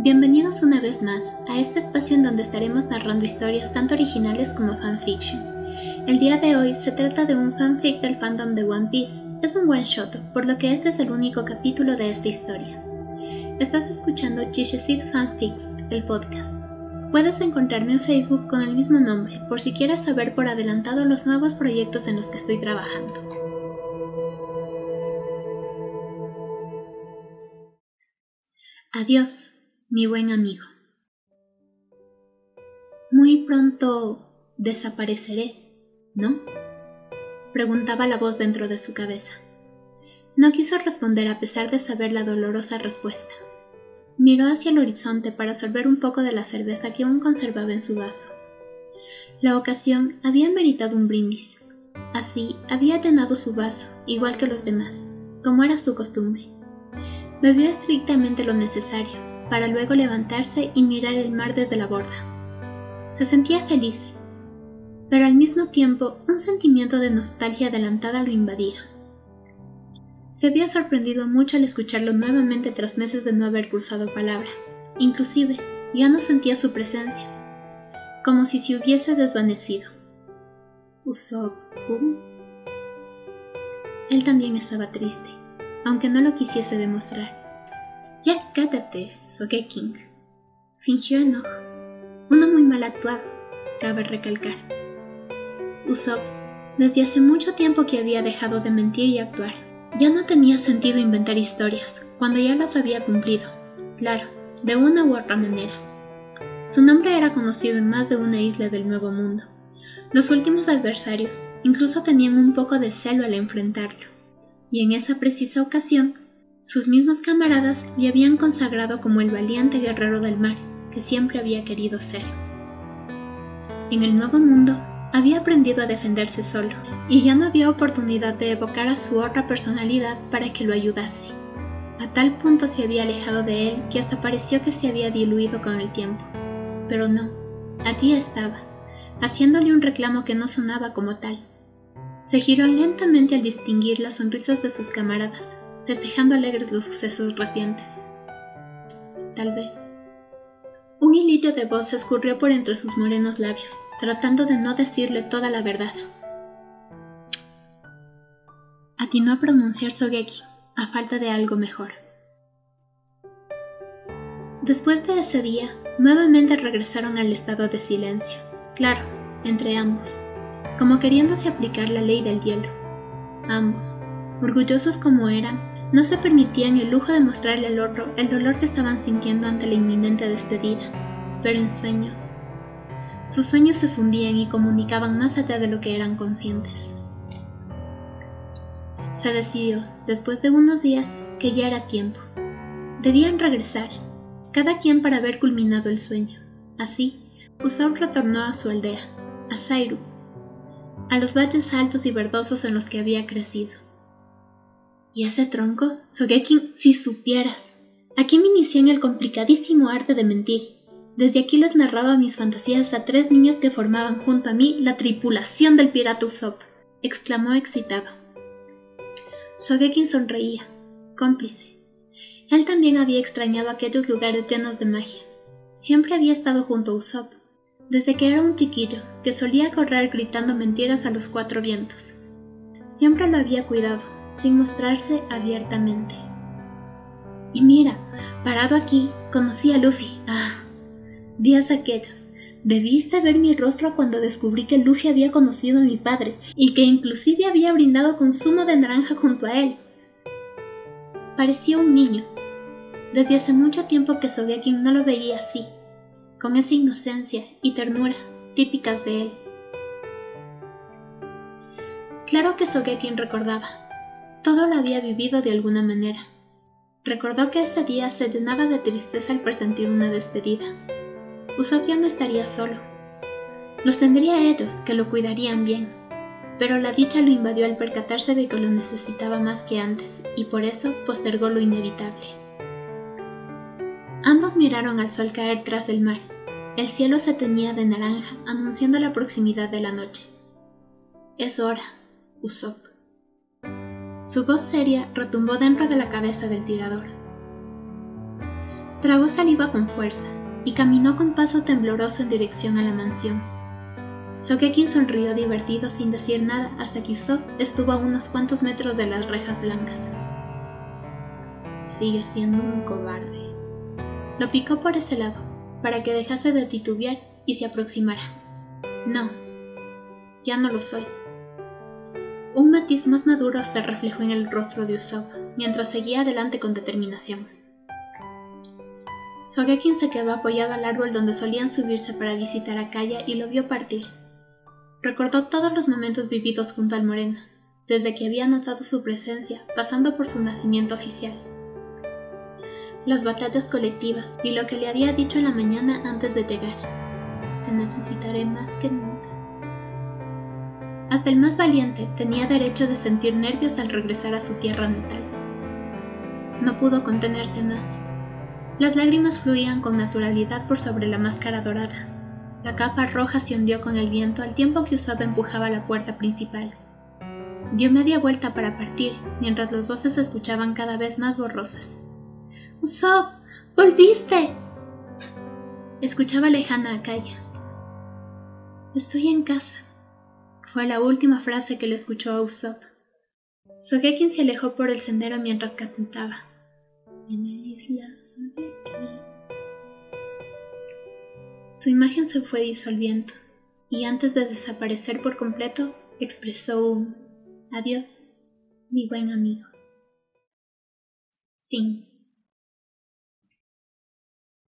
Bienvenidos una vez más a este espacio en donde estaremos narrando historias tanto originales como fanfiction. El día de hoy se trata de un fanfic del fandom de One Piece. Es un one shot, por lo que este es el único capítulo de esta historia. Estás escuchando Seed Fanfics, el podcast. Puedes encontrarme en Facebook con el mismo nombre, por si quieres saber por adelantado los nuevos proyectos en los que estoy trabajando. Adiós, mi buen amigo. Muy pronto desapareceré, ¿no? preguntaba la voz dentro de su cabeza. No quiso responder a pesar de saber la dolorosa respuesta. Miró hacia el horizonte para sorber un poco de la cerveza que aún conservaba en su vaso. La ocasión había meritado un brindis. Así había llenado su vaso, igual que los demás, como era su costumbre. Bebió estrictamente lo necesario, para luego levantarse y mirar el mar desde la borda. Se sentía feliz, pero al mismo tiempo un sentimiento de nostalgia adelantada lo invadía. Se había sorprendido mucho al escucharlo nuevamente tras meses de no haber cruzado palabra. Inclusive, ya no sentía su presencia, como si se hubiese desvanecido. Usopp, Él también estaba triste, aunque no lo quisiese demostrar. Ya cátate, Sogeking. Fingió enojo. Uno muy mal actuado, cabe recalcar. Usopp, desde hace mucho tiempo que había dejado de mentir y actuar. Ya no tenía sentido inventar historias, cuando ya las había cumplido. Claro, de una u otra manera. Su nombre era conocido en más de una isla del Nuevo Mundo. Los últimos adversarios incluso tenían un poco de celo al enfrentarlo. Y en esa precisa ocasión sus mismos camaradas le habían consagrado como el valiente guerrero del mar que siempre había querido ser. En el nuevo mundo había aprendido a defenderse solo y ya no había oportunidad de evocar a su otra personalidad para que lo ayudase. A tal punto se había alejado de él que hasta pareció que se había diluido con el tiempo. Pero no, allí estaba, haciéndole un reclamo que no sonaba como tal. Se giró lentamente al distinguir las sonrisas de sus camaradas festejando alegres los sucesos recientes. Tal vez. Un hilito de voz escurrió por entre sus morenos labios, tratando de no decirle toda la verdad. Atinó a pronunciar Sogeki, a falta de algo mejor. Después de ese día, nuevamente regresaron al estado de silencio, claro, entre ambos, como queriéndose aplicar la ley del hielo. Ambos, orgullosos como eran, no se permitían el lujo de mostrarle al otro el dolor que estaban sintiendo ante la inminente despedida, pero en sueños. Sus sueños se fundían y comunicaban más allá de lo que eran conscientes. Se decidió, después de unos días, que ya era tiempo. Debían regresar, cada quien para haber culminado el sueño. Así, Usopp retornó a su aldea, a Sairu, a los valles altos y verdosos en los que había crecido. ¿Y ese tronco? Sogekin, si supieras. Aquí me inicié en el complicadísimo arte de mentir. Desde aquí les narraba mis fantasías a tres niños que formaban junto a mí la tripulación del pirata Usopp, exclamó excitado. Sogekin sonreía, cómplice. Él también había extrañado aquellos lugares llenos de magia. Siempre había estado junto a Usopp, desde que era un chiquillo que solía correr gritando mentiras a los cuatro vientos. Siempre lo había cuidado, sin mostrarse abiertamente. Y mira, parado aquí, conocí a Luffy. Ah, días aquellos. Debiste ver mi rostro cuando descubrí que Luffy había conocido a mi padre y que inclusive había brindado consumo de naranja junto a él. Parecía un niño. Desde hace mucho tiempo que Sogekin no lo veía así, con esa inocencia y ternura típicas de él. Claro que Sogekin recordaba, todo lo había vivido de alguna manera. Recordó que ese día se llenaba de tristeza al presentir una despedida. Ya no estaría solo. Los tendría ellos, que lo cuidarían bien. Pero la dicha lo invadió al percatarse de que lo necesitaba más que antes, y por eso postergó lo inevitable. Ambos miraron al sol caer tras el mar. El cielo se teñía de naranja, anunciando la proximidad de la noche. Es hora, Usopp. Su voz seria retumbó dentro de la cabeza del tirador. Tragó saliva con fuerza y caminó con paso tembloroso en dirección a la mansión. Sogekin sonrió divertido sin decir nada hasta que Usopp estuvo a unos cuantos metros de las rejas blancas. Sigue siendo un cobarde. Lo picó por ese lado, para que dejase de titubear y se aproximara. No, ya no lo soy. Más maduro se reflejó en el rostro de Usopp mientras seguía adelante con determinación. Sogekin se quedó apoyado al árbol donde solían subirse para visitar a Kaya y lo vio partir. Recordó todos los momentos vividos junto al moreno, desde que había notado su presencia, pasando por su nacimiento oficial. Las batallas colectivas y lo que le había dicho en la mañana antes de llegar. Te necesitaré más que nunca. Hasta el más valiente tenía derecho de sentir nervios al regresar a su tierra natal. No pudo contenerse más las lágrimas fluían con naturalidad por sobre la máscara dorada. La capa roja se hundió con el viento al tiempo que Usopp empujaba la puerta principal. Dio media vuelta para partir, mientras las voces se escuchaban cada vez más borrosas. ¡Usopp! ¡Volviste! Escuchaba lejana a Kaya. Estoy en casa. Fue la última frase que le escuchó Usopp. Sogekin se alejó por el sendero mientras cantaba en la isla Su imagen se fue disolviendo y antes de desaparecer por completo expresó un adiós, mi buen amigo. Fin.